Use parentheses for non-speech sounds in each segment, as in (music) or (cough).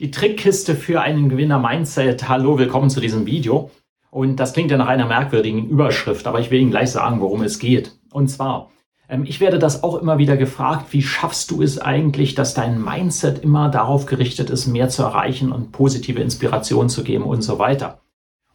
Die Trickkiste für einen Gewinner Mindset. Hallo, willkommen zu diesem Video. Und das klingt ja nach einer merkwürdigen Überschrift, aber ich will Ihnen gleich sagen, worum es geht. Und zwar, ähm, ich werde das auch immer wieder gefragt, wie schaffst du es eigentlich, dass dein Mindset immer darauf gerichtet ist, mehr zu erreichen und positive Inspiration zu geben und so weiter.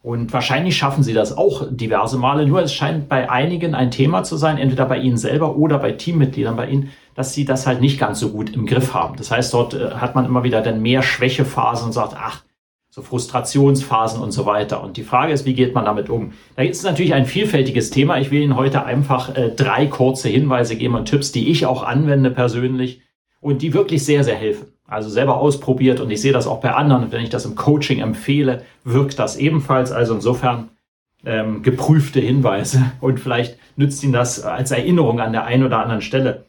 Und wahrscheinlich schaffen sie das auch diverse Male, nur es scheint bei einigen ein Thema zu sein, entweder bei ihnen selber oder bei Teammitgliedern bei ihnen, dass sie das halt nicht ganz so gut im Griff haben. Das heißt, dort äh, hat man immer wieder dann mehr Schwächephasen und sagt, ach, so Frustrationsphasen und so weiter. Und die Frage ist, wie geht man damit um? Da ist natürlich ein vielfältiges Thema. Ich will Ihnen heute einfach äh, drei kurze Hinweise geben und Tipps, die ich auch anwende persönlich und die wirklich sehr, sehr helfen also selber ausprobiert und ich sehe das auch bei anderen. Und wenn ich das im Coaching empfehle, wirkt das ebenfalls. Also insofern ähm, geprüfte Hinweise (laughs) und vielleicht nützt Ihnen das als Erinnerung an der einen oder anderen Stelle.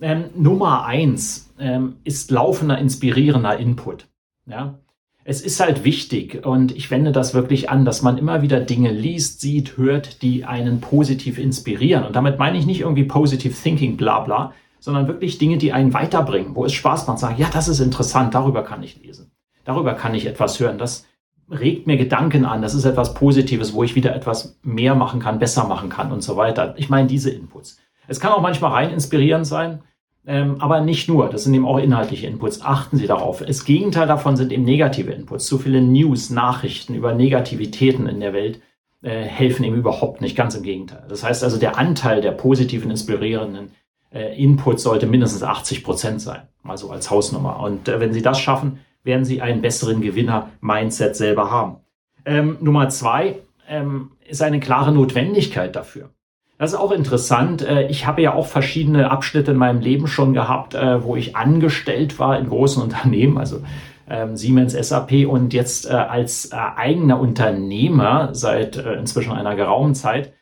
Ähm, Nummer eins ähm, ist laufender, inspirierender Input. Ja, es ist halt wichtig und ich wende das wirklich an, dass man immer wieder Dinge liest, sieht, hört, die einen positiv inspirieren. Und damit meine ich nicht irgendwie positive thinking, bla bla, sondern wirklich Dinge, die einen weiterbringen, wo es Spaß macht, sagen, ja, das ist interessant, darüber kann ich lesen, darüber kann ich etwas hören, das regt mir Gedanken an, das ist etwas Positives, wo ich wieder etwas mehr machen kann, besser machen kann und so weiter. Ich meine diese Inputs. Es kann auch manchmal rein inspirierend sein, ähm, aber nicht nur. Das sind eben auch inhaltliche Inputs. Achten Sie darauf. Das Gegenteil davon sind eben negative Inputs. Zu viele News, Nachrichten über Negativitäten in der Welt äh, helfen eben überhaupt nicht. Ganz im Gegenteil. Das heißt also, der Anteil der positiven, inspirierenden Input sollte mindestens 80 Prozent sein, mal so als Hausnummer. Und äh, wenn Sie das schaffen, werden Sie einen besseren Gewinner-Mindset selber haben. Ähm, Nummer zwei ähm, ist eine klare Notwendigkeit dafür. Das ist auch interessant. Äh, ich habe ja auch verschiedene Abschnitte in meinem Leben schon gehabt, äh, wo ich angestellt war in großen (laughs) Unternehmen, also ähm, Siemens, SAP und jetzt äh, als eigener Unternehmer seit inzwischen einer geraumen Zeit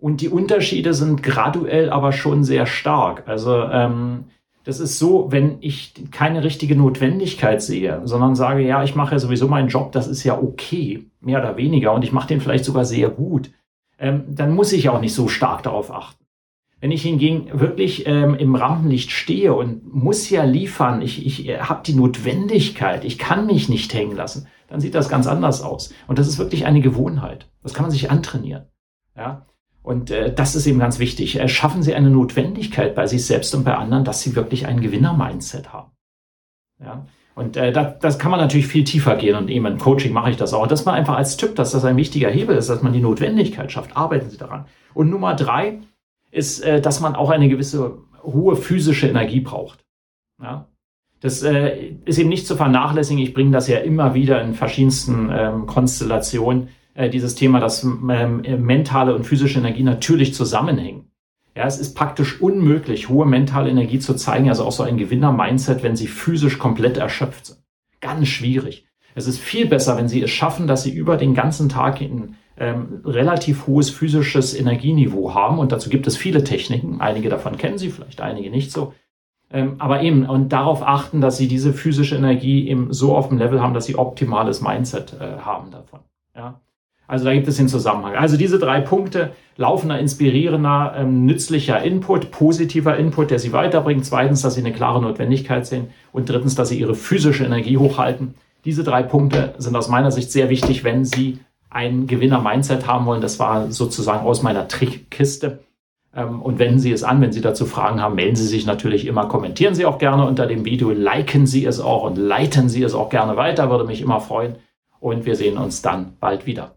und die Unterschiede sind graduell aber schon sehr stark. Also ähm, das ist so, wenn ich keine richtige Notwendigkeit sehe, sondern sage, ja, ich mache ja sowieso meinen Job, das ist ja okay, mehr oder weniger, und ich mache den vielleicht sogar sehr gut, ähm, dann muss ich auch nicht so stark darauf achten. Wenn ich hingegen wirklich ähm, im Rampenlicht stehe und muss ja liefern, ich, ich äh, habe die Notwendigkeit, ich kann mich nicht hängen lassen, dann sieht das ganz anders aus. Und das ist wirklich eine Gewohnheit. Das kann man sich antrainieren. Ja? Und äh, das ist eben ganz wichtig. Äh, schaffen Sie eine Notwendigkeit bei sich selbst und bei anderen, dass Sie wirklich ein Gewinner-Mindset haben. Ja. Und äh, das, das kann man natürlich viel tiefer gehen und eben im Coaching mache ich das auch. Das mal einfach als Tipp, dass das ein wichtiger Hebel ist, dass man die Notwendigkeit schafft. Arbeiten Sie daran. Und Nummer drei ist, äh, dass man auch eine gewisse hohe physische Energie braucht. Ja. Das äh, ist eben nicht zu vernachlässigen. Ich bringe das ja immer wieder in verschiedensten ähm, Konstellationen äh, dieses Thema, dass ähm, mentale und physische Energie natürlich zusammenhängen. Ja, es ist praktisch unmöglich, hohe mentale Energie zu zeigen, also auch so ein Gewinner-Mindset, wenn sie physisch komplett erschöpft sind. Ganz schwierig. Es ist viel besser, wenn sie es schaffen, dass sie über den ganzen Tag ein ähm, relativ hohes physisches Energieniveau haben. Und dazu gibt es viele Techniken. Einige davon kennen Sie, vielleicht einige nicht so. Ähm, aber eben, und darauf achten, dass Sie diese physische Energie eben so auf dem Level haben, dass Sie optimales Mindset äh, haben davon. Ja. Also da gibt es den Zusammenhang. Also diese drei Punkte, laufender, inspirierender, ähm, nützlicher Input, positiver Input, der Sie weiterbringt. Zweitens, dass Sie eine klare Notwendigkeit sehen. Und drittens, dass Sie Ihre physische Energie hochhalten. Diese drei Punkte sind aus meiner Sicht sehr wichtig, wenn Sie ein Gewinner-Mindset haben wollen. Das war sozusagen aus meiner Trickkiste. Ähm, und wenden Sie es an, wenn Sie dazu Fragen haben, melden Sie sich natürlich immer, kommentieren Sie auch gerne unter dem Video, liken Sie es auch und leiten Sie es auch gerne weiter, würde mich immer freuen. Und wir sehen uns dann bald wieder.